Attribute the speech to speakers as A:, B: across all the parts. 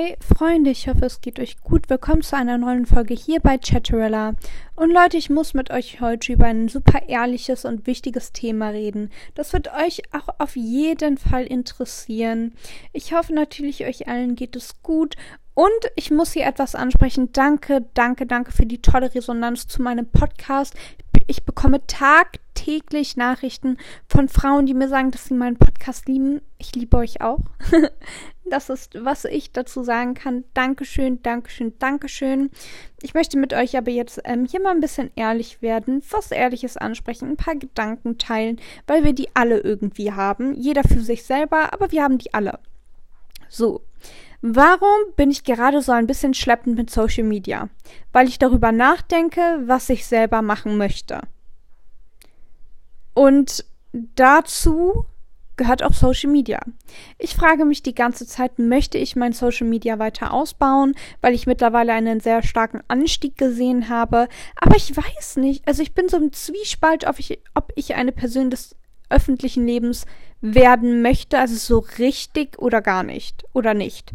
A: Hi Freunde, ich hoffe es geht euch gut. Willkommen zu einer neuen Folge hier bei Chatterella. Und Leute, ich muss mit euch heute über ein super ehrliches und wichtiges Thema reden. Das wird euch auch auf jeden Fall interessieren. Ich hoffe natürlich, euch allen geht es gut. Und ich muss hier etwas ansprechen. Danke, danke, danke für die tolle Resonanz zu meinem Podcast. Ich bekomme tagtäglich Nachrichten von Frauen, die mir sagen, dass sie meinen Podcast lieben. Ich liebe euch auch. Das ist, was ich dazu sagen kann. Dankeschön, Dankeschön, Dankeschön. Ich möchte mit euch aber jetzt ähm, hier mal ein bisschen ehrlich werden, was Ehrliches ansprechen, ein paar Gedanken teilen, weil wir die alle irgendwie haben. Jeder für sich selber, aber wir haben die alle. So. Warum bin ich gerade so ein bisschen schleppend mit Social Media? Weil ich darüber nachdenke, was ich selber machen möchte. Und dazu gehört auch Social Media. Ich frage mich die ganze Zeit, möchte ich mein Social Media weiter ausbauen, weil ich mittlerweile einen sehr starken Anstieg gesehen habe. Aber ich weiß nicht. Also ich bin so im Zwiespalt, ob ich, ob ich eine Person des öffentlichen Lebens werden möchte, also so richtig oder gar nicht oder nicht.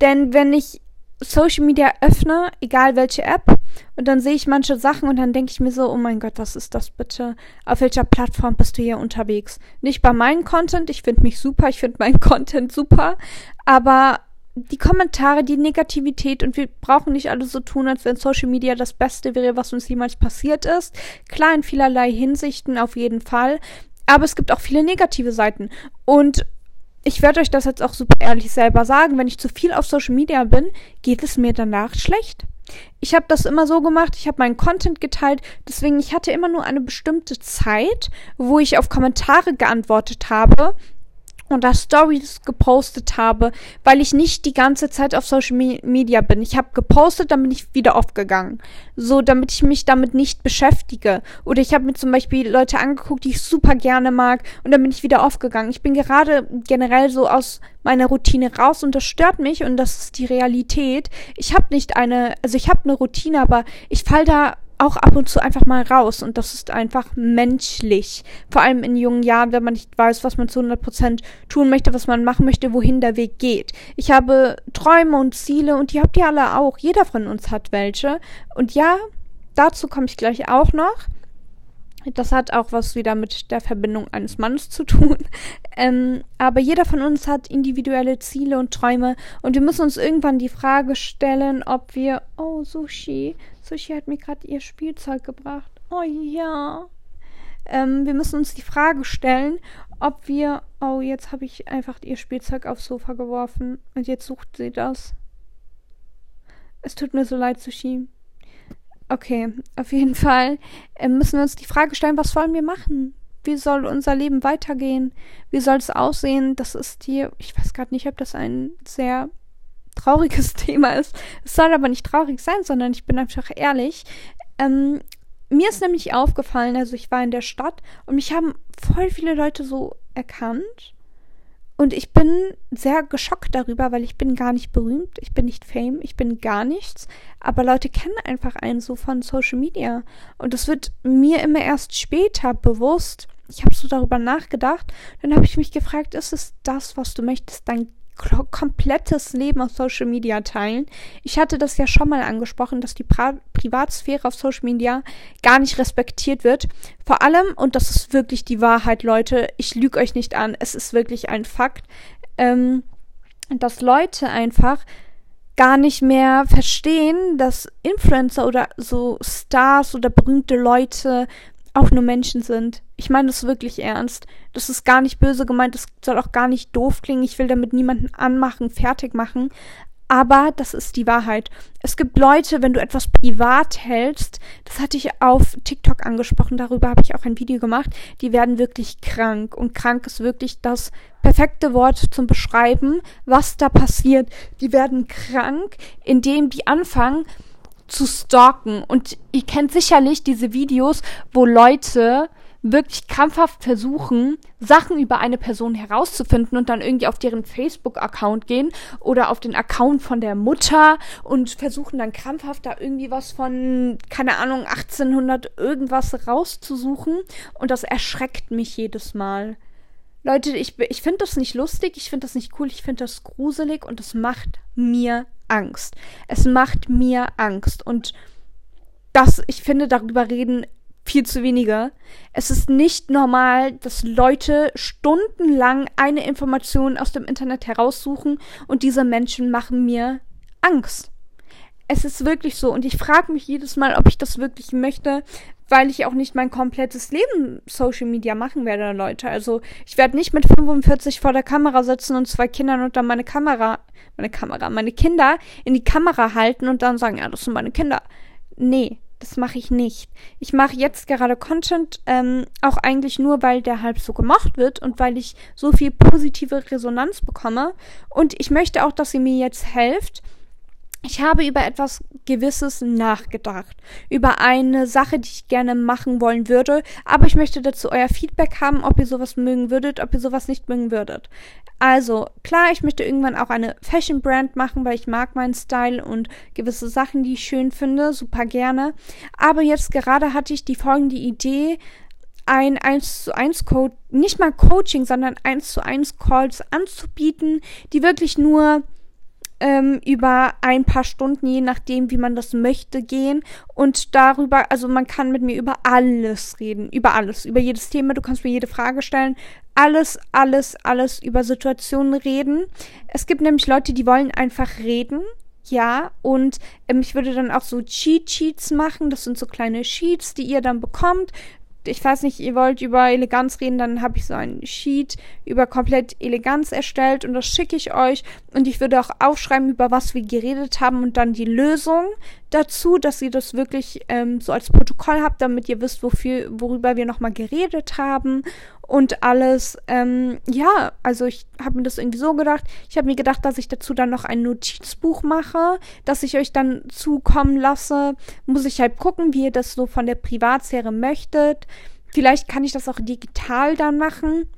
A: Denn wenn ich Social Media öffne, egal welche App, und dann sehe ich manche Sachen und dann denke ich mir so, oh mein Gott, was ist das bitte? Auf welcher Plattform bist du hier unterwegs? Nicht bei meinem Content, ich finde mich super, ich finde meinen Content super, aber die Kommentare, die Negativität und wir brauchen nicht alle so tun, als wenn Social Media das Beste wäre, was uns jemals passiert ist. Klar, in vielerlei Hinsichten auf jeden Fall. Aber es gibt auch viele negative Seiten. Und ich werde euch das jetzt auch super ehrlich selber sagen, wenn ich zu viel auf Social Media bin, geht es mir danach schlecht. Ich habe das immer so gemacht, ich habe meinen Content geteilt, deswegen ich hatte immer nur eine bestimmte Zeit, wo ich auf Kommentare geantwortet habe und da Stories gepostet habe, weil ich nicht die ganze Zeit auf Social Media bin. Ich habe gepostet, dann bin ich wieder aufgegangen. So, damit ich mich damit nicht beschäftige. Oder ich habe mir zum Beispiel Leute angeguckt, die ich super gerne mag, und dann bin ich wieder aufgegangen. Ich bin gerade generell so aus meiner Routine raus und das stört mich und das ist die Realität. Ich habe nicht eine, also ich habe eine Routine, aber ich fall da auch ab und zu einfach mal raus und das ist einfach menschlich. Vor allem in jungen Jahren, wenn man nicht weiß, was man zu 100% tun möchte, was man machen möchte, wohin der Weg geht. Ich habe Träume und Ziele und die habt ihr alle auch. Jeder von uns hat welche. Und ja, dazu komme ich gleich auch noch. Das hat auch was wieder mit der Verbindung eines Mannes zu tun. Ähm, aber jeder von uns hat individuelle Ziele und Träume und wir müssen uns irgendwann die Frage stellen, ob wir. Oh, Sushi. Sushi hat mir gerade ihr Spielzeug gebracht. Oh ja. Ähm, wir müssen uns die Frage stellen, ob wir. Oh, jetzt habe ich einfach ihr Spielzeug aufs Sofa geworfen und jetzt sucht sie das. Es tut mir so leid, Sushi. Okay, auf jeden Fall äh, müssen wir uns die Frage stellen, was wollen wir machen? Wie soll unser Leben weitergehen? Wie soll es aussehen? Das ist hier, ich weiß gerade nicht, ob das ein sehr trauriges Thema ist. Es soll aber nicht traurig sein, sondern ich bin einfach ehrlich. Ähm, mir ist nämlich aufgefallen, also ich war in der Stadt und mich haben voll viele Leute so erkannt und ich bin sehr geschockt darüber, weil ich bin gar nicht berühmt, ich bin nicht fame, ich bin gar nichts. Aber Leute kennen einfach einen so von Social Media. Und das wird mir immer erst später bewusst. Ich habe so darüber nachgedacht. Dann habe ich mich gefragt, ist es das, was du möchtest, dein komplettes Leben auf Social Media teilen. Ich hatte das ja schon mal angesprochen, dass die pra Privatsphäre auf Social Media gar nicht respektiert wird. Vor allem, und das ist wirklich die Wahrheit, Leute, ich lüge euch nicht an, es ist wirklich ein Fakt, ähm, dass Leute einfach gar nicht mehr verstehen, dass Influencer oder so Stars oder berühmte Leute auch nur Menschen sind. Ich meine das wirklich ernst. Das ist gar nicht böse gemeint, das soll auch gar nicht doof klingen. Ich will damit niemanden anmachen, fertig machen. Aber das ist die Wahrheit. Es gibt Leute, wenn du etwas privat hältst, das hatte ich auf TikTok angesprochen, darüber habe ich auch ein Video gemacht, die werden wirklich krank. Und krank ist wirklich das perfekte Wort zum Beschreiben, was da passiert. Die werden krank, indem die anfangen, zu stalken. Und ihr kennt sicherlich diese Videos, wo Leute wirklich krampfhaft versuchen, Sachen über eine Person herauszufinden und dann irgendwie auf deren Facebook-Account gehen oder auf den Account von der Mutter und versuchen dann krampfhaft da irgendwie was von, keine Ahnung, 1800 irgendwas rauszusuchen. Und das erschreckt mich jedes Mal. Leute, ich, ich finde das nicht lustig, ich finde das nicht cool, ich finde das gruselig und es macht mir Angst. Es macht mir Angst. Und das, ich finde, darüber reden viel zu wenige. Es ist nicht normal, dass Leute stundenlang eine Information aus dem Internet heraussuchen und diese Menschen machen mir Angst. Es ist wirklich so und ich frage mich jedes Mal, ob ich das wirklich möchte, weil ich auch nicht mein komplettes Leben Social Media machen werde, Leute. Also ich werde nicht mit 45 vor der Kamera sitzen und zwei Kindern unter meine Kamera, meine Kamera, meine Kinder in die Kamera halten und dann sagen, ja, das sind meine Kinder. Nee, das mache ich nicht. Ich mache jetzt gerade Content ähm, auch eigentlich nur, weil der halb so gemacht wird und weil ich so viel positive Resonanz bekomme. Und ich möchte auch, dass ihr mir jetzt helft, ich habe über etwas Gewisses nachgedacht. Über eine Sache, die ich gerne machen wollen würde. Aber ich möchte dazu euer Feedback haben, ob ihr sowas mögen würdet, ob ihr sowas nicht mögen würdet. Also, klar, ich möchte irgendwann auch eine Fashion Brand machen, weil ich mag meinen Style und gewisse Sachen, die ich schön finde, super gerne. Aber jetzt gerade hatte ich die folgende Idee, ein 1 zu 1 Code, nicht mal Coaching, sondern 1 zu 1 Calls anzubieten, die wirklich nur ähm, über ein paar Stunden, je nachdem, wie man das möchte, gehen. Und darüber, also man kann mit mir über alles reden, über alles, über jedes Thema. Du kannst mir jede Frage stellen. Alles, alles, alles über Situationen reden. Es gibt nämlich Leute, die wollen einfach reden. Ja, und ähm, ich würde dann auch so Cheat Sheets machen. Das sind so kleine Sheets, die ihr dann bekommt ich weiß nicht, ihr wollt über Eleganz reden, dann habe ich so ein Sheet über komplett Eleganz erstellt und das schicke ich euch. Und ich würde auch aufschreiben, über was wir geredet haben und dann die Lösung dazu, dass ihr das wirklich ähm, so als Protokoll habt, damit ihr wisst, wofür, worüber wir nochmal geredet haben und alles. Ähm, ja, also ich habe mir das irgendwie so gedacht. Ich habe mir gedacht, dass ich dazu dann noch ein Notizbuch mache, das ich euch dann zukommen lasse. Muss ich halt gucken, wie ihr das so von der Privatsphäre möchtet. Vielleicht kann ich das auch digital dann machen.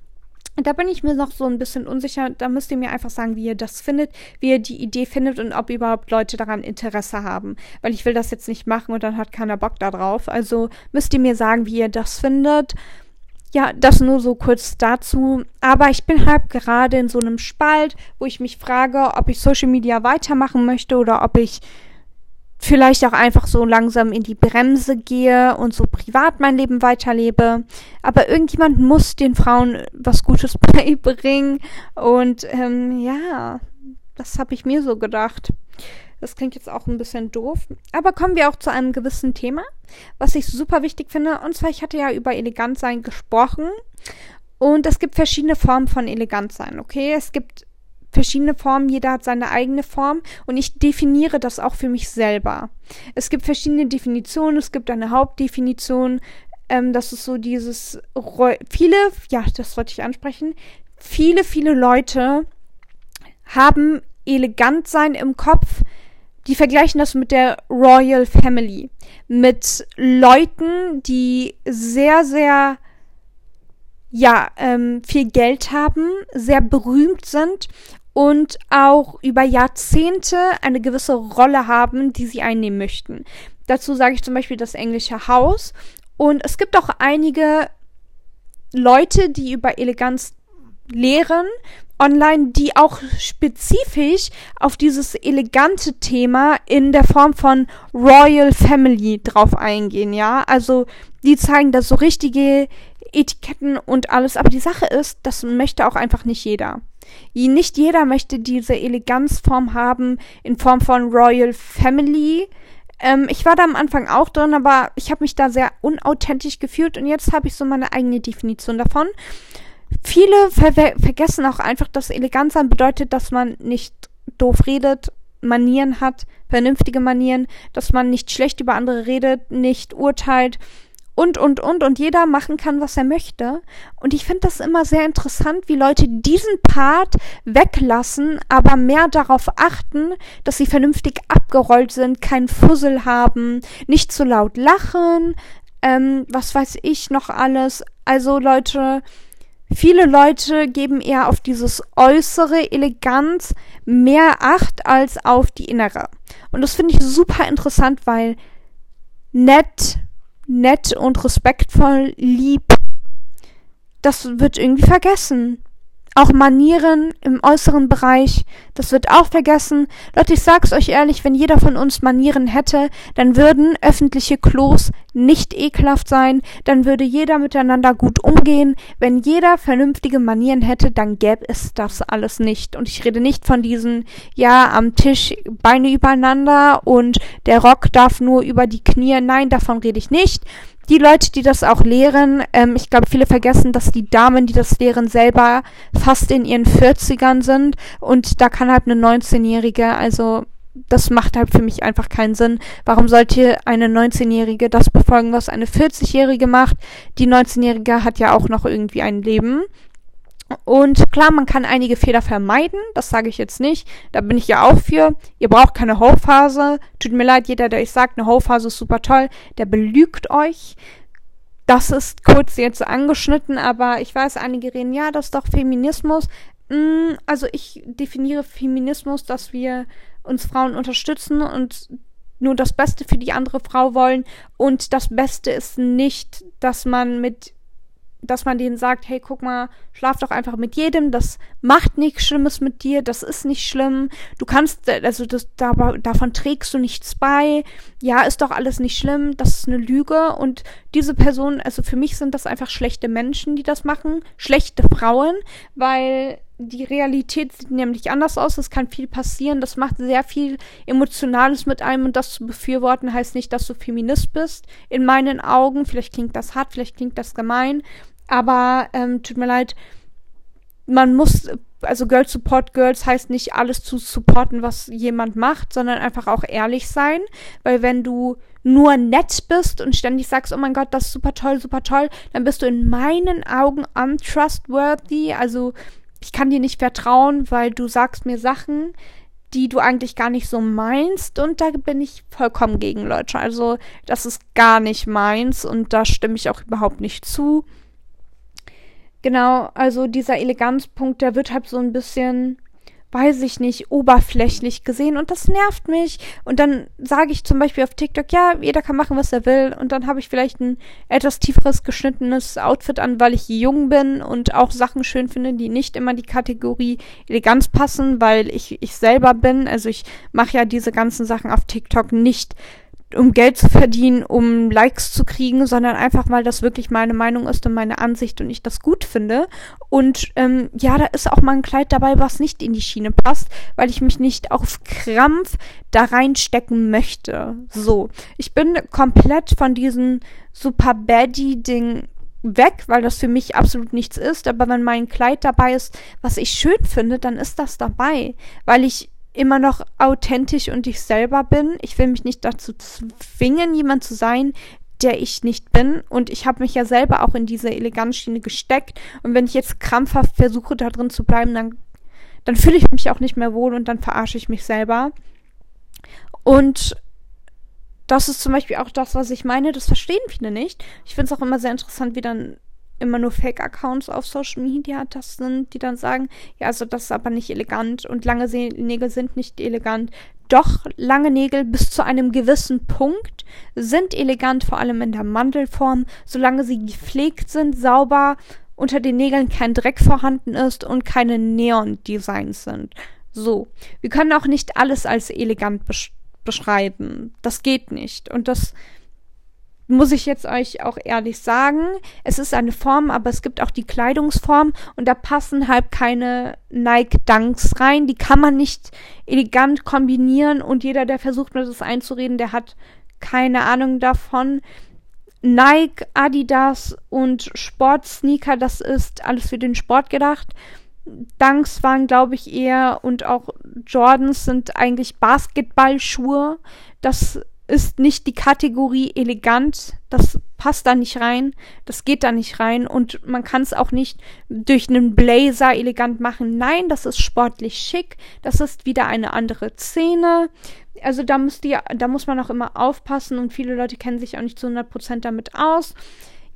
A: Da bin ich mir noch so ein bisschen unsicher. Da müsst ihr mir einfach sagen, wie ihr das findet, wie ihr die Idee findet und ob überhaupt Leute daran Interesse haben. Weil ich will das jetzt nicht machen und dann hat keiner Bock darauf. Also müsst ihr mir sagen, wie ihr das findet. Ja, das nur so kurz dazu. Aber ich bin halt gerade in so einem Spalt, wo ich mich frage, ob ich Social Media weitermachen möchte oder ob ich vielleicht auch einfach so langsam in die Bremse gehe und so privat mein Leben weiterlebe. Aber irgendjemand muss den Frauen was Gutes beibringen. Und ähm, ja, das habe ich mir so gedacht. Das klingt jetzt auch ein bisschen doof. Aber kommen wir auch zu einem gewissen Thema, was ich super wichtig finde. Und zwar, ich hatte ja über Elegantsein gesprochen. Und es gibt verschiedene Formen von Elegantsein, okay? Es gibt verschiedene Formen, jeder hat seine eigene Form und ich definiere das auch für mich selber. Es gibt verschiedene Definitionen, es gibt eine Hauptdefinition, ähm, das ist so dieses, viele, ja, das wollte ich ansprechen, viele, viele Leute haben elegant sein im Kopf, die vergleichen das mit der Royal Family. Mit Leuten, die sehr, sehr, ja, ähm, viel Geld haben, sehr berühmt sind und auch über Jahrzehnte eine gewisse Rolle haben, die sie einnehmen möchten. Dazu sage ich zum Beispiel das englische Haus. Und es gibt auch einige Leute, die über Eleganz lehren online, die auch spezifisch auf dieses elegante Thema in der Form von Royal Family drauf eingehen, ja. Also die zeigen da so richtige Etiketten und alles. Aber die Sache ist, das möchte auch einfach nicht jeder. Nicht jeder möchte diese Eleganzform haben in Form von Royal Family. Ähm, ich war da am Anfang auch drin, aber ich habe mich da sehr unauthentisch gefühlt und jetzt habe ich so meine eigene Definition davon. Viele ver vergessen auch einfach, dass elegant sein bedeutet, dass man nicht doof redet, Manieren hat, vernünftige Manieren, dass man nicht schlecht über andere redet, nicht urteilt und, und, und, und jeder machen kann, was er möchte. Und ich finde das immer sehr interessant, wie Leute diesen Part weglassen, aber mehr darauf achten, dass sie vernünftig abgerollt sind, keinen Fussel haben, nicht zu laut lachen, ähm, was weiß ich noch alles. Also Leute, Viele Leute geben eher auf dieses äußere Eleganz mehr Acht als auf die innere. Und das finde ich super interessant, weil nett, nett und respektvoll, lieb das wird irgendwie vergessen. Auch Manieren im äußeren Bereich, das wird auch vergessen. Leute, ich sag's euch ehrlich, wenn jeder von uns Manieren hätte, dann würden öffentliche Klos nicht ekelhaft sein, dann würde jeder miteinander gut umgehen. Wenn jeder vernünftige Manieren hätte, dann gäbe es das alles nicht. Und ich rede nicht von diesen, ja, am Tisch Beine übereinander und der Rock darf nur über die Knie. Nein, davon rede ich nicht die Leute, die das auch lehren, ähm, ich glaube, viele vergessen, dass die Damen, die das lehren, selber fast in ihren 40ern sind und da kann halt eine 19-Jährige, also das macht halt für mich einfach keinen Sinn. Warum sollte eine 19-Jährige das befolgen, was eine 40-Jährige macht? Die 19-Jährige hat ja auch noch irgendwie ein Leben und klar, man kann einige Fehler vermeiden, das sage ich jetzt nicht. Da bin ich ja auch für. Ihr braucht keine Hochphase. Tut mir leid, jeder, der euch sagt, eine Hochphase ist super toll, der belügt euch. Das ist kurz jetzt angeschnitten, aber ich weiß, einige reden, ja, das ist doch Feminismus. Mm, also ich definiere Feminismus, dass wir uns Frauen unterstützen und nur das Beste für die andere Frau wollen. Und das Beste ist nicht, dass man mit dass man denen sagt, hey, guck mal, schlaf doch einfach mit jedem, das macht nichts Schlimmes mit dir, das ist nicht schlimm, du kannst, also das, da, davon trägst du nichts bei, ja, ist doch alles nicht schlimm, das ist eine Lüge. Und diese Personen, also für mich sind das einfach schlechte Menschen, die das machen, schlechte Frauen, weil die Realität sieht nämlich anders aus. Es kann viel passieren. Das macht sehr viel Emotionales mit einem und das zu befürworten heißt nicht, dass du Feminist bist. In meinen Augen. Vielleicht klingt das hart, vielleicht klingt das gemein. Aber ähm, tut mir leid, man muss, also Girls Support Girls heißt nicht alles zu supporten, was jemand macht, sondern einfach auch ehrlich sein. Weil wenn du nur nett bist und ständig sagst, oh mein Gott, das ist super toll, super toll, dann bist du in meinen Augen untrustworthy. Also ich kann dir nicht vertrauen, weil du sagst mir Sachen, die du eigentlich gar nicht so meinst und da bin ich vollkommen gegen Leute. Also das ist gar nicht meins und da stimme ich auch überhaupt nicht zu. Genau, also dieser Eleganzpunkt, der wird halt so ein bisschen weiß ich nicht, oberflächlich gesehen und das nervt mich. Und dann sage ich zum Beispiel auf TikTok, ja, jeder kann machen, was er will. Und dann habe ich vielleicht ein etwas tieferes geschnittenes Outfit an, weil ich jung bin und auch Sachen schön finde, die nicht immer die Kategorie Eleganz passen, weil ich ich selber bin. Also ich mache ja diese ganzen Sachen auf TikTok nicht um Geld zu verdienen, um Likes zu kriegen, sondern einfach, weil das wirklich meine Meinung ist und meine Ansicht und ich das gut finde. Und ähm, ja, da ist auch mal ein Kleid dabei, was nicht in die Schiene passt, weil ich mich nicht auf Krampf da reinstecken möchte. So, ich bin komplett von diesem Super Baddie-Ding weg, weil das für mich absolut nichts ist. Aber wenn mein Kleid dabei ist, was ich schön finde, dann ist das dabei, weil ich immer noch authentisch und ich selber bin. Ich will mich nicht dazu zwingen, jemand zu sein, der ich nicht bin. Und ich habe mich ja selber auch in diese Eleganzschiene gesteckt. Und wenn ich jetzt krampfhaft versuche, da drin zu bleiben, dann, dann fühle ich mich auch nicht mehr wohl und dann verarsche ich mich selber. Und das ist zum Beispiel auch das, was ich meine. Das verstehen viele nicht. Ich finde es auch immer sehr interessant, wie dann immer nur Fake-Accounts auf Social Media das sind, die dann sagen, ja, also das ist aber nicht elegant und lange Nägel sind nicht elegant. Doch lange Nägel bis zu einem gewissen Punkt sind elegant, vor allem in der Mandelform, solange sie gepflegt sind, sauber, unter den Nägeln kein Dreck vorhanden ist und keine Neon-Designs sind. So. Wir können auch nicht alles als elegant besch beschreiben. Das geht nicht. Und das muss ich jetzt euch auch ehrlich sagen, es ist eine Form, aber es gibt auch die Kleidungsform und da passen halt keine Nike Dunks rein. Die kann man nicht elegant kombinieren und jeder, der versucht mir das einzureden, der hat keine Ahnung davon. Nike, Adidas und Sportsneaker, das ist alles für den Sport gedacht. Dunks waren, glaube ich, eher und auch Jordans sind eigentlich Basketballschuhe. Das ist nicht die Kategorie elegant, das passt da nicht rein, das geht da nicht rein und man kann es auch nicht durch einen Blazer elegant machen. Nein, das ist sportlich schick, das ist wieder eine andere Szene. Also da müsst ihr, da muss man auch immer aufpassen und viele Leute kennen sich auch nicht zu 100% damit aus.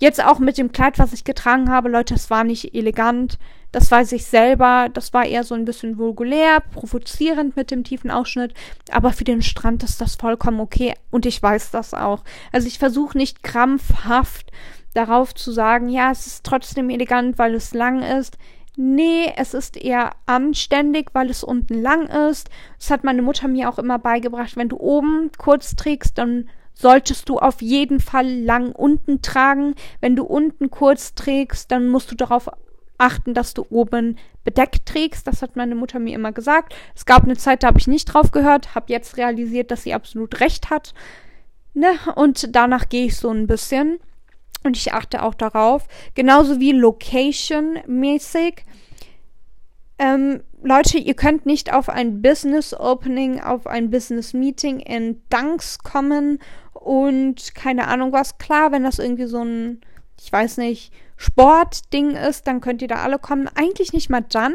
A: Jetzt auch mit dem Kleid, was ich getragen habe, Leute, es war nicht elegant. Das weiß ich selber. Das war eher so ein bisschen vulgulär, provozierend mit dem tiefen Ausschnitt. Aber für den Strand ist das vollkommen okay. Und ich weiß das auch. Also ich versuche nicht krampfhaft darauf zu sagen, ja, es ist trotzdem elegant, weil es lang ist. Nee, es ist eher anständig, weil es unten lang ist. Das hat meine Mutter mir auch immer beigebracht. Wenn du oben kurz trägst, dann solltest du auf jeden Fall lang unten tragen. Wenn du unten kurz trägst, dann musst du darauf achten, dass du oben bedeckt trägst. Das hat meine Mutter mir immer gesagt. Es gab eine Zeit, da habe ich nicht drauf gehört, habe jetzt realisiert, dass sie absolut recht hat. Ne? Und danach gehe ich so ein bisschen. Und ich achte auch darauf. Genauso wie Location-mäßig. Ähm, Leute, ihr könnt nicht auf ein Business Opening, auf ein Business Meeting in Dunks kommen und keine Ahnung was. Klar, wenn das irgendwie so ein, ich weiß nicht, Sportding ist, dann könnt ihr da alle kommen. Eigentlich nicht mal dann.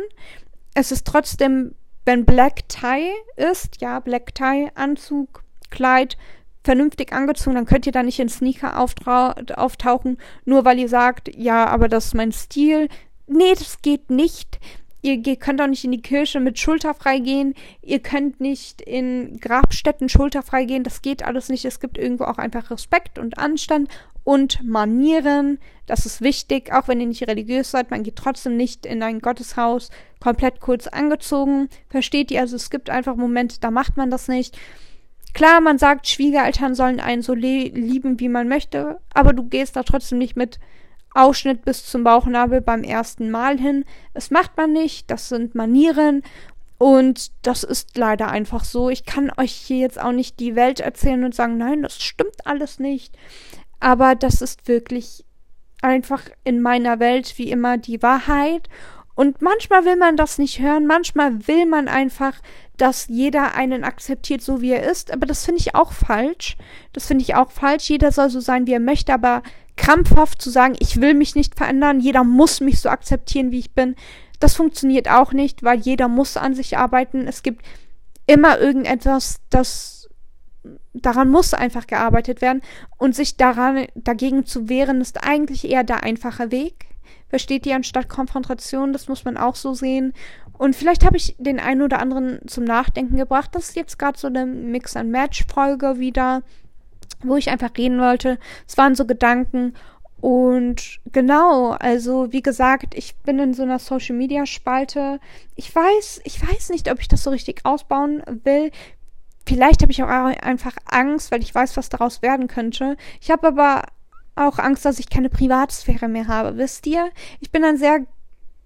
A: Es ist trotzdem, wenn Black Tie ist, ja, Black Tie, Anzug, Kleid, vernünftig angezogen, dann könnt ihr da nicht in Sneaker auftauchen, nur weil ihr sagt, ja, aber das ist mein Stil. Nee, das geht nicht. Ihr, könnt auch nicht in die Kirche mit schulterfrei gehen. Ihr könnt nicht in Grabstätten schulterfrei gehen. Das geht alles nicht. Es gibt irgendwo auch einfach Respekt und Anstand und Manieren. Das ist wichtig, auch wenn ihr nicht religiös seid. Man geht trotzdem nicht in ein Gotteshaus komplett kurz angezogen. Versteht ihr? Also es gibt einfach Momente, da macht man das nicht. Klar, man sagt, Schwiegereltern sollen einen so lieben, wie man möchte, aber du gehst da trotzdem nicht mit Ausschnitt bis zum Bauchnabel beim ersten Mal hin. Das macht man nicht, das sind Manieren und das ist leider einfach so. Ich kann euch hier jetzt auch nicht die Welt erzählen und sagen, nein, das stimmt alles nicht. Aber das ist wirklich einfach in meiner Welt wie immer die Wahrheit. Und manchmal will man das nicht hören, manchmal will man einfach, dass jeder einen akzeptiert, so wie er ist. Aber das finde ich auch falsch. Das finde ich auch falsch. Jeder soll so sein, wie er möchte, aber krampfhaft zu sagen, ich will mich nicht verändern, jeder muss mich so akzeptieren, wie ich bin, das funktioniert auch nicht, weil jeder muss an sich arbeiten. Es gibt immer irgendetwas, das daran muss einfach gearbeitet werden und sich daran dagegen zu wehren, ist eigentlich eher der einfache Weg versteht ihr, anstatt Konfrontation. Das muss man auch so sehen. Und vielleicht habe ich den einen oder anderen zum Nachdenken gebracht. Das ist jetzt gerade so eine Mix-and-Match-Folge wieder, wo ich einfach reden wollte. Es waren so Gedanken. Und genau, also wie gesagt, ich bin in so einer Social Media Spalte. Ich weiß, ich weiß nicht, ob ich das so richtig ausbauen will. Vielleicht habe ich auch einfach Angst, weil ich weiß, was daraus werden könnte. Ich habe aber auch Angst, dass ich keine Privatsphäre mehr habe. Wisst ihr? Ich bin ein sehr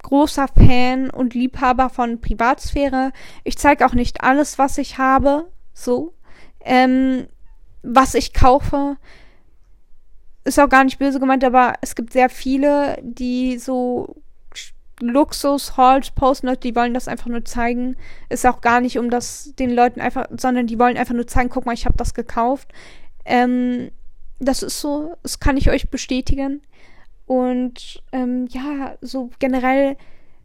A: großer Fan und Liebhaber von Privatsphäre. Ich zeige auch nicht alles, was ich habe. So. Ähm, was ich kaufe. Ist auch gar nicht böse gemeint, aber es gibt sehr viele, die so Luxus-Halls posten, die wollen das einfach nur zeigen. Ist auch gar nicht um das den Leuten einfach, sondern die wollen einfach nur zeigen, guck mal, ich habe das gekauft. Ähm, das ist so, das kann ich euch bestätigen. Und ähm, ja, so generell,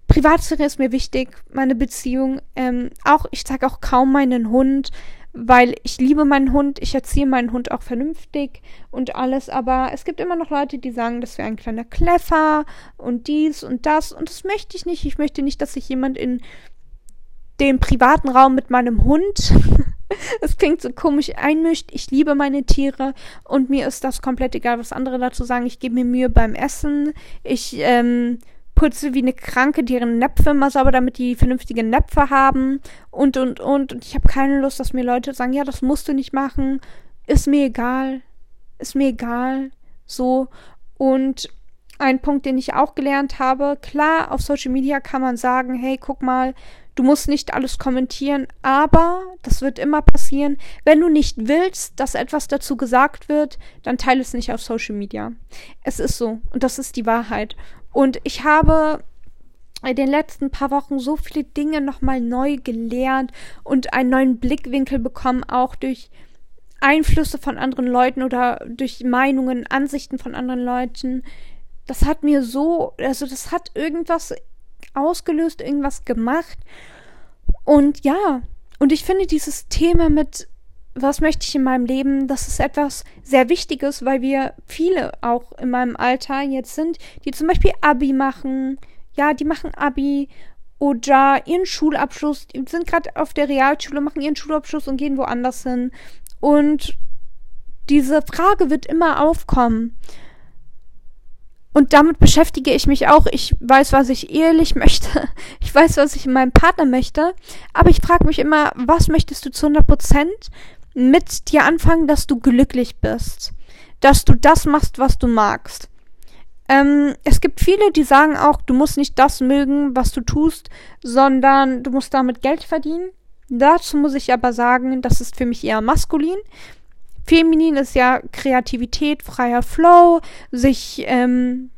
A: Privatsphäre ist mir wichtig, meine Beziehung. Ähm, auch, ich zeige auch kaum meinen Hund, weil ich liebe meinen Hund, ich erziehe meinen Hund auch vernünftig und alles, aber es gibt immer noch Leute, die sagen, das wäre ein kleiner Kleffer und dies und das und das möchte ich nicht. Ich möchte nicht, dass sich jemand in den privaten Raum mit meinem Hund es klingt so komisch einmischt. Ich liebe meine Tiere und mir ist das komplett egal, was andere dazu sagen. Ich gebe mir Mühe beim Essen. Ich ähm, putze wie eine Kranke deren Näpfe immer sauber, damit die vernünftige Näpfe haben und und und. Und ich habe keine Lust, dass mir Leute sagen, ja, das musst du nicht machen. Ist mir egal. Ist mir egal. So. Und ein Punkt, den ich auch gelernt habe, klar, auf Social Media kann man sagen, hey, guck mal, Du musst nicht alles kommentieren, aber das wird immer passieren. Wenn du nicht willst, dass etwas dazu gesagt wird, dann teile es nicht auf Social Media. Es ist so und das ist die Wahrheit. Und ich habe in den letzten paar Wochen so viele Dinge nochmal neu gelernt und einen neuen Blickwinkel bekommen, auch durch Einflüsse von anderen Leuten oder durch Meinungen, Ansichten von anderen Leuten. Das hat mir so, also das hat irgendwas ausgelöst, irgendwas gemacht. Und ja, und ich finde dieses Thema mit, was möchte ich in meinem Leben, das ist etwas sehr Wichtiges, weil wir viele auch in meinem Alter jetzt sind, die zum Beispiel Abi machen. Ja, die machen Abi oder ihren Schulabschluss, die sind gerade auf der Realschule, machen ihren Schulabschluss und gehen woanders hin. Und diese Frage wird immer aufkommen. Und damit beschäftige ich mich auch. Ich weiß, was ich ehelich möchte. Ich weiß, was ich in meinem Partner möchte. Aber ich frage mich immer, was möchtest du zu 100 Prozent mit dir anfangen, dass du glücklich bist? Dass du das machst, was du magst. Ähm, es gibt viele, die sagen auch, du musst nicht das mögen, was du tust, sondern du musst damit Geld verdienen. Dazu muss ich aber sagen, das ist für mich eher maskulin. Feminin ist ja Kreativität, freier Flow, sich, ähm,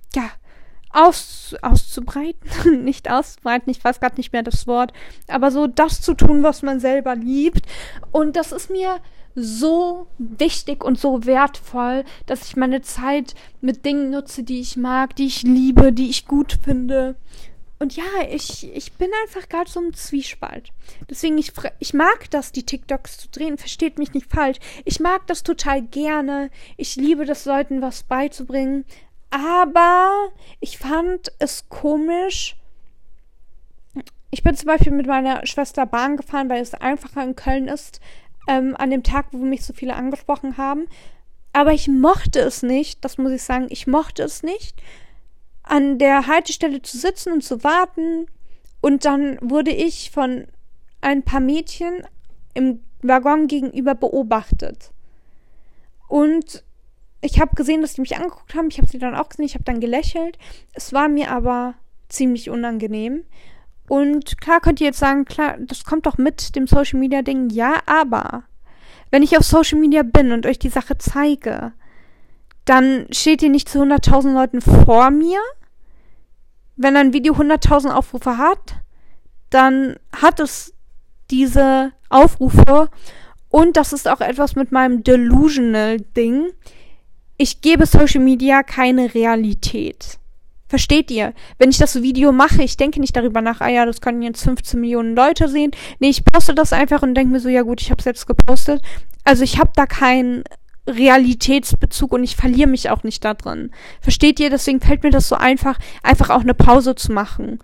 A: aus, auszubreiten, nicht auszubreiten, ich weiß gerade nicht mehr das Wort, aber so das zu tun, was man selber liebt. Und das ist mir so wichtig und so wertvoll, dass ich meine Zeit mit Dingen nutze, die ich mag, die ich liebe, die ich gut finde. Und ja, ich, ich bin einfach gerade so im Zwiespalt. Deswegen, ich, ich mag das, die TikToks zu drehen. Versteht mich nicht falsch. Ich mag das total gerne. Ich liebe das, Leuten was beizubringen. Aber ich fand es komisch. Ich bin zum Beispiel mit meiner Schwester Bahn gefahren, weil es einfacher in Köln ist, ähm, an dem Tag, wo mich so viele angesprochen haben. Aber ich mochte es nicht, das muss ich sagen, ich mochte es nicht, an der Haltestelle zu sitzen und zu warten. Und dann wurde ich von ein paar Mädchen im Waggon gegenüber beobachtet. Und ich habe gesehen, dass die mich angeguckt haben. Ich habe sie dann auch gesehen. Ich habe dann gelächelt. Es war mir aber ziemlich unangenehm. Und klar könnt ihr jetzt sagen, klar, das kommt doch mit dem Social Media Ding. Ja, aber wenn ich auf Social Media bin und euch die Sache zeige, dann steht ihr nicht zu 100.000 Leuten vor mir wenn ein Video 100.000 Aufrufe hat, dann hat es diese Aufrufe und das ist auch etwas mit meinem delusional Ding. Ich gebe Social Media keine Realität. Versteht ihr? Wenn ich das Video mache, ich denke nicht darüber nach, ah ja, das können jetzt 15 Millionen Leute sehen. Nee, ich poste das einfach und denke mir so, ja gut, ich habe es jetzt gepostet. Also ich habe da kein Realitätsbezug und ich verliere mich auch nicht da drin. Versteht ihr? Deswegen fällt mir das so einfach, einfach auch eine Pause zu machen.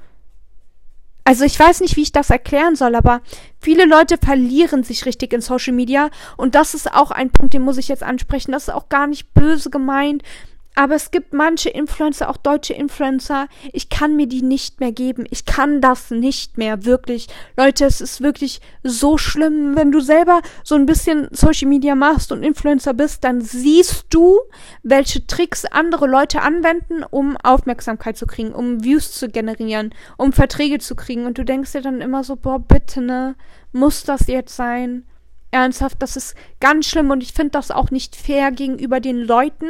A: Also ich weiß nicht, wie ich das erklären soll, aber viele Leute verlieren sich richtig in Social Media und das ist auch ein Punkt, den muss ich jetzt ansprechen. Das ist auch gar nicht böse gemeint. Aber es gibt manche Influencer, auch deutsche Influencer, ich kann mir die nicht mehr geben. Ich kann das nicht mehr, wirklich. Leute, es ist wirklich so schlimm. Wenn du selber so ein bisschen Social Media machst und Influencer bist, dann siehst du, welche Tricks andere Leute anwenden, um Aufmerksamkeit zu kriegen, um Views zu generieren, um Verträge zu kriegen. Und du denkst dir dann immer so, boah, bitte, ne? Muss das jetzt sein? Ernsthaft, das ist ganz schlimm und ich finde das auch nicht fair gegenüber den Leuten,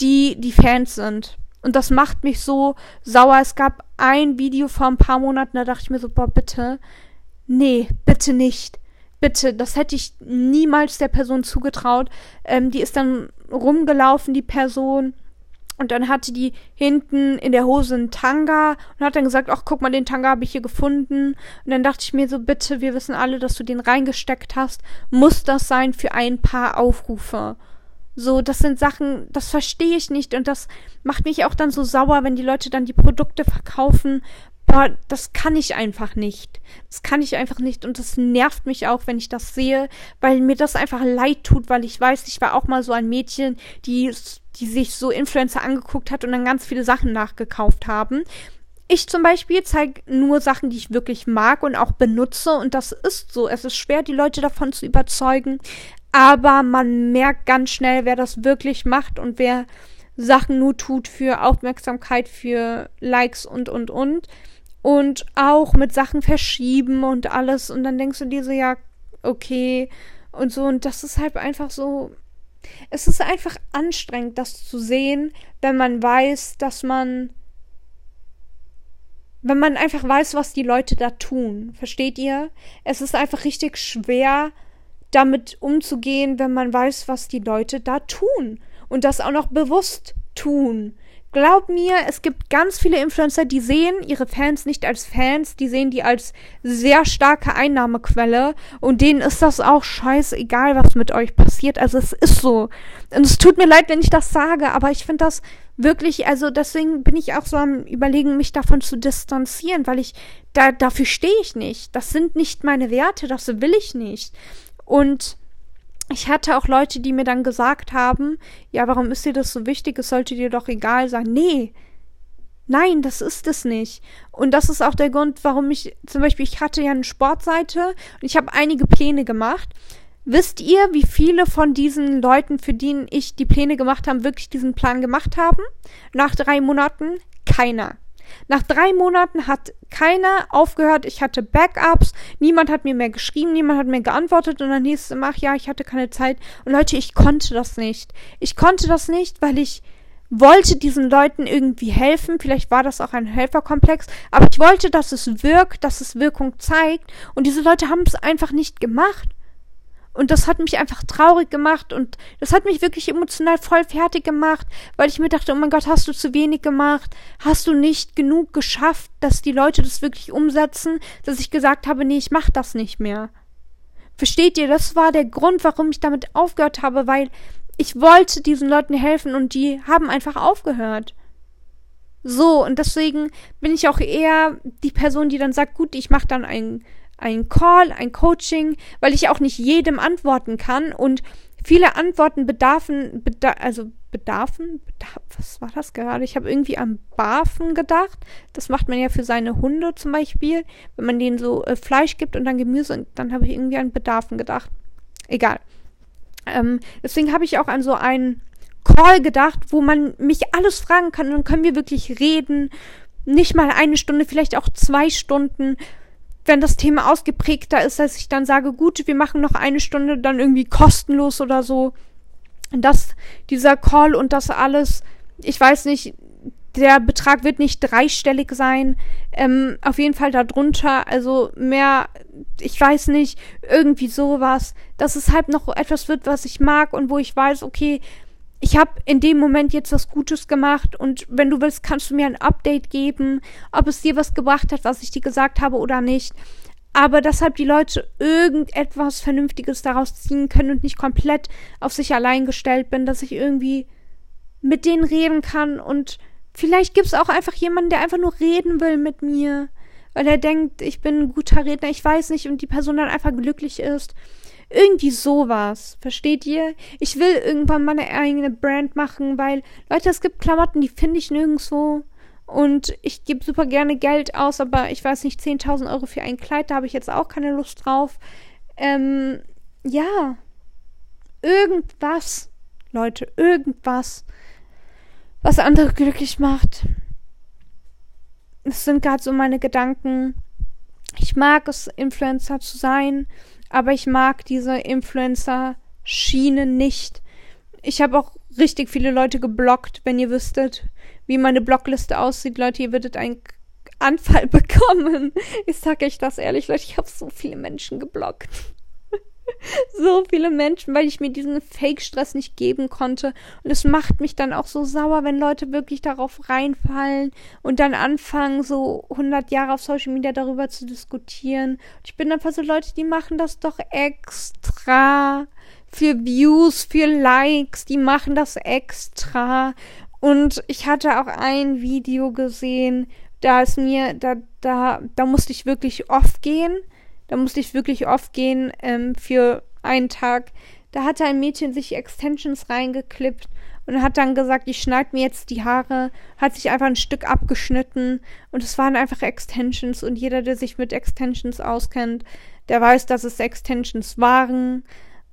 A: die die Fans sind. Und das macht mich so sauer. Es gab ein Video vor ein paar Monaten, da dachte ich mir so, boah, bitte. Nee, bitte nicht. Bitte, das hätte ich niemals der Person zugetraut. Ähm, die ist dann rumgelaufen, die Person. Und dann hatte die hinten in der Hose einen Tanga und hat dann gesagt, ach, guck mal, den Tanga habe ich hier gefunden. Und dann dachte ich mir so, bitte, wir wissen alle, dass du den reingesteckt hast. Muss das sein für ein paar Aufrufe? So, das sind Sachen, das verstehe ich nicht und das macht mich auch dann so sauer, wenn die Leute dann die Produkte verkaufen. Boah, das kann ich einfach nicht. Das kann ich einfach nicht und das nervt mich auch, wenn ich das sehe, weil mir das einfach leid tut, weil ich weiß, ich war auch mal so ein Mädchen, die, die sich so Influencer angeguckt hat und dann ganz viele Sachen nachgekauft haben. Ich zum Beispiel zeige nur Sachen, die ich wirklich mag und auch benutze und das ist so. Es ist schwer, die Leute davon zu überzeugen, aber man merkt ganz schnell, wer das wirklich macht und wer Sachen nur tut für Aufmerksamkeit, für Likes und, und, und. Und auch mit Sachen verschieben und alles. Und dann denkst du dir so, ja, okay. Und so. Und das ist halt einfach so. Es ist einfach anstrengend, das zu sehen, wenn man weiß, dass man. Wenn man einfach weiß, was die Leute da tun. Versteht ihr? Es ist einfach richtig schwer, damit umzugehen, wenn man weiß, was die Leute da tun und das auch noch bewusst tun. Glaub mir, es gibt ganz viele Influencer, die sehen ihre Fans nicht als Fans, die sehen die als sehr starke Einnahmequelle und denen ist das auch scheißegal, was mit euch passiert. Also es ist so. Und es tut mir leid, wenn ich das sage, aber ich finde das wirklich, also deswegen bin ich auch so am überlegen, mich davon zu distanzieren, weil ich da dafür stehe ich nicht. Das sind nicht meine Werte, das will ich nicht. Und ich hatte auch Leute, die mir dann gesagt haben, ja, warum ist dir das so wichtig? Es sollte dir doch egal sein. Nee. Nein, das ist es nicht. Und das ist auch der Grund, warum ich zum Beispiel, ich hatte ja eine Sportseite und ich habe einige Pläne gemacht. Wisst ihr, wie viele von diesen Leuten, für die ich die Pläne gemacht habe, wirklich diesen Plan gemacht haben? Nach drei Monaten? Keiner. Nach drei Monaten hat keiner aufgehört. Ich hatte Backups. Niemand hat mir mehr geschrieben. Niemand hat mir geantwortet. Und dann hieß es immer, ach ja, ich hatte keine Zeit. Und Leute, ich konnte das nicht. Ich konnte das nicht, weil ich wollte diesen Leuten irgendwie helfen. Vielleicht war das auch ein Helferkomplex. Aber ich wollte, dass es wirkt, dass es Wirkung zeigt. Und diese Leute haben es einfach nicht gemacht. Und das hat mich einfach traurig gemacht und das hat mich wirklich emotional voll fertig gemacht, weil ich mir dachte, oh mein Gott, hast du zu wenig gemacht? Hast du nicht genug geschafft, dass die Leute das wirklich umsetzen, dass ich gesagt habe, nee, ich mach das nicht mehr. Versteht ihr, das war der Grund, warum ich damit aufgehört habe, weil ich wollte diesen Leuten helfen und die haben einfach aufgehört. So, und deswegen bin ich auch eher die Person, die dann sagt, gut, ich mach dann ein ein Call, ein Coaching, weil ich auch nicht jedem antworten kann und viele Antworten bedarfen, beda also bedarfen, bedarf, was war das gerade? Ich habe irgendwie an Barfen gedacht. Das macht man ja für seine Hunde zum Beispiel, wenn man denen so äh, Fleisch gibt und dann Gemüse und dann habe ich irgendwie an Bedarfen gedacht. Egal. Ähm, deswegen habe ich auch an so einen Call gedacht, wo man mich alles fragen kann und dann können wir wirklich reden. Nicht mal eine Stunde, vielleicht auch zwei Stunden wenn das Thema ausgeprägter ist, dass ich dann sage, gut, wir machen noch eine Stunde dann irgendwie kostenlos oder so. Dass dieser Call und das alles, ich weiß nicht, der Betrag wird nicht dreistellig sein. Ähm, auf jeden Fall darunter, also mehr, ich weiß nicht, irgendwie sowas. Dass es halt noch etwas wird, was ich mag und wo ich weiß, okay, ich habe in dem Moment jetzt was Gutes gemacht und wenn du willst, kannst du mir ein Update geben, ob es dir was gebracht hat, was ich dir gesagt habe oder nicht. Aber deshalb die Leute irgendetwas Vernünftiges daraus ziehen können und nicht komplett auf sich allein gestellt bin, dass ich irgendwie mit denen reden kann und vielleicht gibt es auch einfach jemanden, der einfach nur reden will mit mir, weil er denkt, ich bin ein guter Redner, ich weiß nicht, und die Person dann einfach glücklich ist. Irgendwie sowas. Versteht ihr? Ich will irgendwann mal eine eigene Brand machen, weil, Leute, es gibt Klamotten, die finde ich nirgendwo. Und ich gebe super gerne Geld aus, aber ich weiß nicht, 10.000 Euro für ein Kleid, da habe ich jetzt auch keine Lust drauf. Ähm, ja. Irgendwas, Leute, irgendwas, was andere glücklich macht. Das sind gerade so meine Gedanken. Ich mag es, Influencer zu sein aber ich mag diese Influencer-Schiene nicht. Ich habe auch richtig viele Leute geblockt, wenn ihr wüsstet, wie meine Blockliste aussieht. Leute, ihr würdet einen Anfall bekommen. Ich sage euch das ehrlich, Leute, ich habe so viele Menschen geblockt. so viele Menschen, weil ich mir diesen Fake-Stress nicht geben konnte. Und es macht mich dann auch so sauer, wenn Leute wirklich darauf reinfallen und dann anfangen, so 100 Jahre auf Social Media darüber zu diskutieren. Und ich bin einfach so Leute, die machen das doch extra für Views, für Likes, die machen das extra. Und ich hatte auch ein Video gesehen, da ist mir, da, da, da musste ich wirklich oft gehen da musste ich wirklich oft gehen ähm, für einen Tag. Da hatte ein Mädchen sich Extensions reingeklippt und hat dann gesagt, ich schneide mir jetzt die Haare, hat sich einfach ein Stück abgeschnitten und es waren einfach Extensions und jeder, der sich mit Extensions auskennt, der weiß, dass es Extensions waren.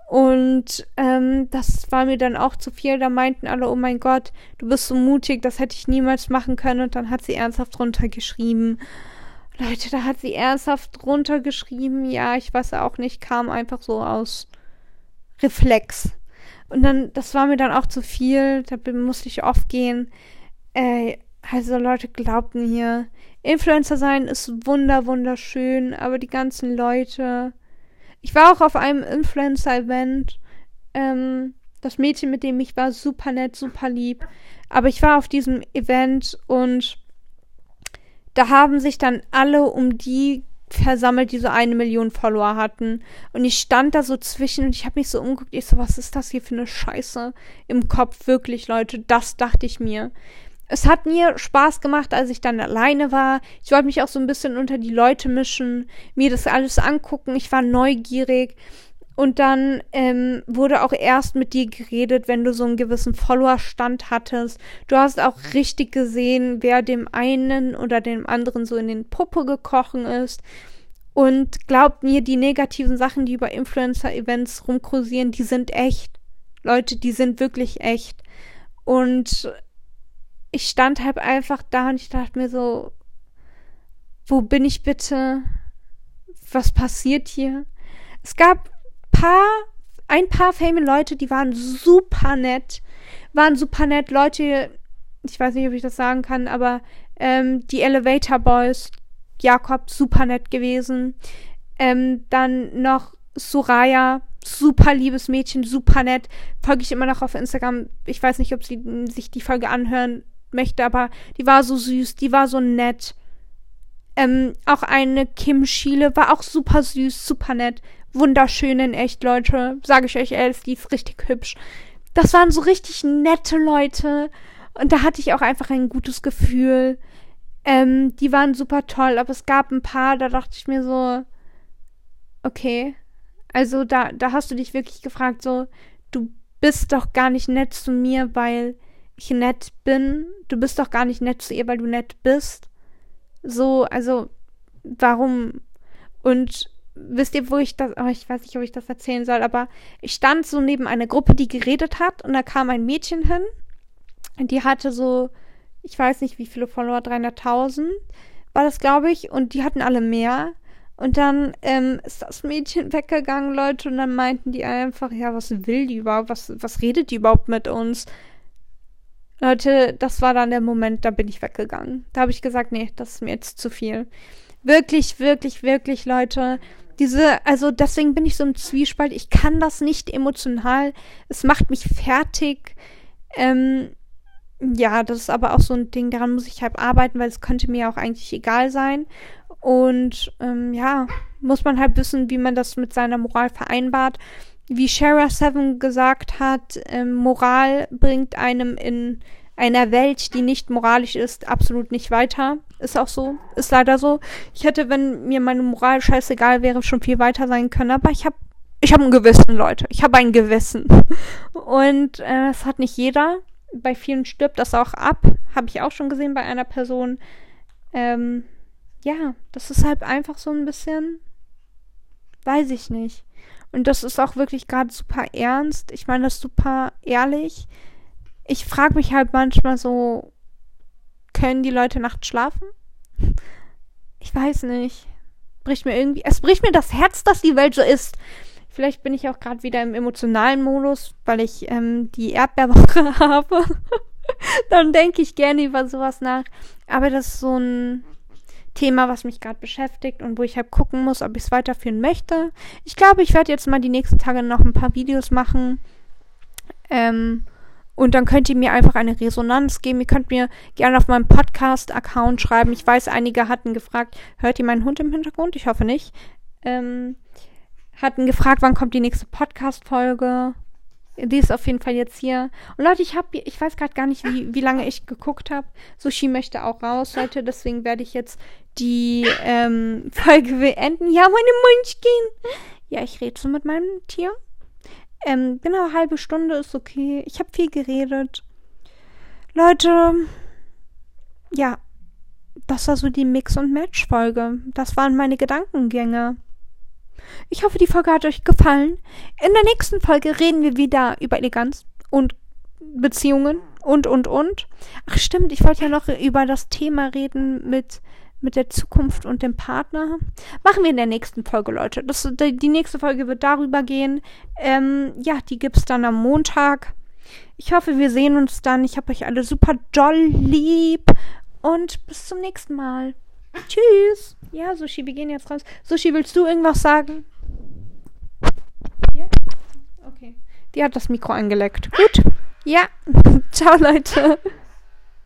A: Und ähm, das war mir dann auch zu viel. Da meinten alle, oh mein Gott, du bist so mutig, das hätte ich niemals machen können. Und dann hat sie ernsthaft runtergeschrieben. Leute, da hat sie ernsthaft drunter geschrieben, ja, ich weiß auch nicht, kam einfach so aus Reflex. Und dann, das war mir dann auch zu viel, da musste ich oft gehen. Also Leute, glaubt mir, Influencer sein ist wunder, wunderschön, aber die ganzen Leute. Ich war auch auf einem Influencer-Event. Ähm, das Mädchen, mit dem ich war, super nett, super lieb. Aber ich war auf diesem Event und da haben sich dann alle um die versammelt, die so eine Million Follower hatten. Und ich stand da so zwischen und ich habe mich so umgeguckt. Ich so, was ist das hier für eine Scheiße im Kopf? Wirklich, Leute, das dachte ich mir. Es hat mir Spaß gemacht, als ich dann alleine war. Ich wollte mich auch so ein bisschen unter die Leute mischen, mir das alles angucken. Ich war neugierig. Und dann ähm, wurde auch erst mit dir geredet, wenn du so einen gewissen Followerstand hattest. Du hast auch richtig gesehen, wer dem einen oder dem anderen so in den Puppe gekrochen ist. Und glaubt mir, die negativen Sachen, die über Influencer-Events rumkursieren, die sind echt. Leute, die sind wirklich echt. Und ich stand halt einfach da und ich dachte mir so, wo bin ich bitte? Was passiert hier? Es gab paar, ein paar famous Leute, die waren super nett. Waren super nett. Leute, ich weiß nicht, ob ich das sagen kann, aber ähm, die Elevator Boys, Jakob, super nett gewesen. Ähm, dann noch Soraya, super liebes Mädchen, super nett. Folge ich immer noch auf Instagram. Ich weiß nicht, ob sie sich die Folge anhören möchte, aber die war so süß, die war so nett. Ähm, auch eine Kim Schiele war auch super süß, super nett. Wunderschön in echt, Leute. Sage ich euch ehrlich, die ist richtig hübsch. Das waren so richtig nette Leute. Und da hatte ich auch einfach ein gutes Gefühl. Ähm, die waren super toll, aber es gab ein paar, da dachte ich mir so, okay. Also da, da hast du dich wirklich gefragt, so, du bist doch gar nicht nett zu mir, weil ich nett bin. Du bist doch gar nicht nett zu ihr, weil du nett bist. So, also, warum? Und wisst ihr, wo ich das, oh, ich weiß nicht, ob ich das erzählen soll, aber ich stand so neben einer Gruppe, die geredet hat und da kam ein Mädchen hin die hatte so ich weiß nicht, wie viele Follower, 300.000 war das, glaube ich, und die hatten alle mehr. Und dann ähm, ist das Mädchen weggegangen, Leute, und dann meinten die einfach, ja, was will die überhaupt? Was, was redet die überhaupt mit uns? Leute, das war dann der Moment, da bin ich weggegangen. Da habe ich gesagt, nee, das ist mir jetzt zu viel. Wirklich, wirklich, wirklich, Leute. Diese, also deswegen bin ich so im Zwiespalt. Ich kann das nicht emotional. Es macht mich fertig. Ähm, ja, das ist aber auch so ein Ding, daran muss ich halt arbeiten, weil es könnte mir auch eigentlich egal sein. Und ähm, ja, muss man halt wissen, wie man das mit seiner Moral vereinbart. Wie Shara Seven gesagt hat, ähm, Moral bringt einem in einer Welt, die nicht moralisch ist, absolut nicht weiter. Ist auch so, ist leider so. Ich hätte, wenn mir meine Moral scheißegal wäre, schon viel weiter sein können, aber ich habe ich habe ein Gewissen, Leute. Ich habe ein Gewissen. Und äh, das hat nicht jeder bei vielen stirbt das auch ab. Habe ich auch schon gesehen bei einer Person. Ähm, ja, das ist halt einfach so ein bisschen. Weiß ich nicht. Und das ist auch wirklich gerade super ernst. Ich meine das super ehrlich. Ich frage mich halt manchmal so, können die Leute nachts schlafen? Ich weiß nicht. Bricht mir irgendwie. Es bricht mir das Herz, dass die Welt so ist. Vielleicht bin ich auch gerade wieder im emotionalen Modus, weil ich ähm, die Erdbeerwoche habe. Dann denke ich gerne über sowas nach. Aber das ist so ein Thema, was mich gerade beschäftigt und wo ich halt gucken muss, ob ich es weiterführen möchte. Ich glaube, ich werde jetzt mal die nächsten Tage noch ein paar Videos machen. Ähm, und dann könnt ihr mir einfach eine Resonanz geben. Ihr könnt mir gerne auf meinem Podcast-Account schreiben. Ich weiß, einige hatten gefragt, hört ihr meinen Hund im Hintergrund? Ich hoffe nicht. Ähm, hatten gefragt, wann kommt die nächste Podcast-Folge. Die ist auf jeden Fall jetzt hier. Und Leute, ich habe, ich weiß gerade gar nicht, wie, wie lange ich geguckt habe. Sushi möchte auch raus, Leute. Deswegen werde ich jetzt die ähm, Folge beenden. Ja, meine Munchkin. Ja, ich rede so mit meinem Tier. Ähm, genau, halbe Stunde ist okay. Ich habe viel geredet. Leute, ja, das war so die Mix- und Match-Folge. Das waren meine Gedankengänge. Ich hoffe, die Folge hat euch gefallen. In der nächsten Folge reden wir wieder über Eleganz und Beziehungen und, und, und. Ach stimmt, ich wollte ja noch über das Thema reden mit, mit der Zukunft und dem Partner. Machen wir in der nächsten Folge, Leute. Das, die nächste Folge wird darüber gehen. Ähm, ja, die gibt's dann am Montag. Ich hoffe, wir sehen uns dann. Ich habe euch alle super doll lieb. Und bis zum nächsten Mal. Tschüss. Ja, Sushi, wir gehen jetzt raus. Sushi, willst du irgendwas sagen? Ja? Okay. Die hat das Mikro angeleckt. Gut. Ja. Ciao, Leute.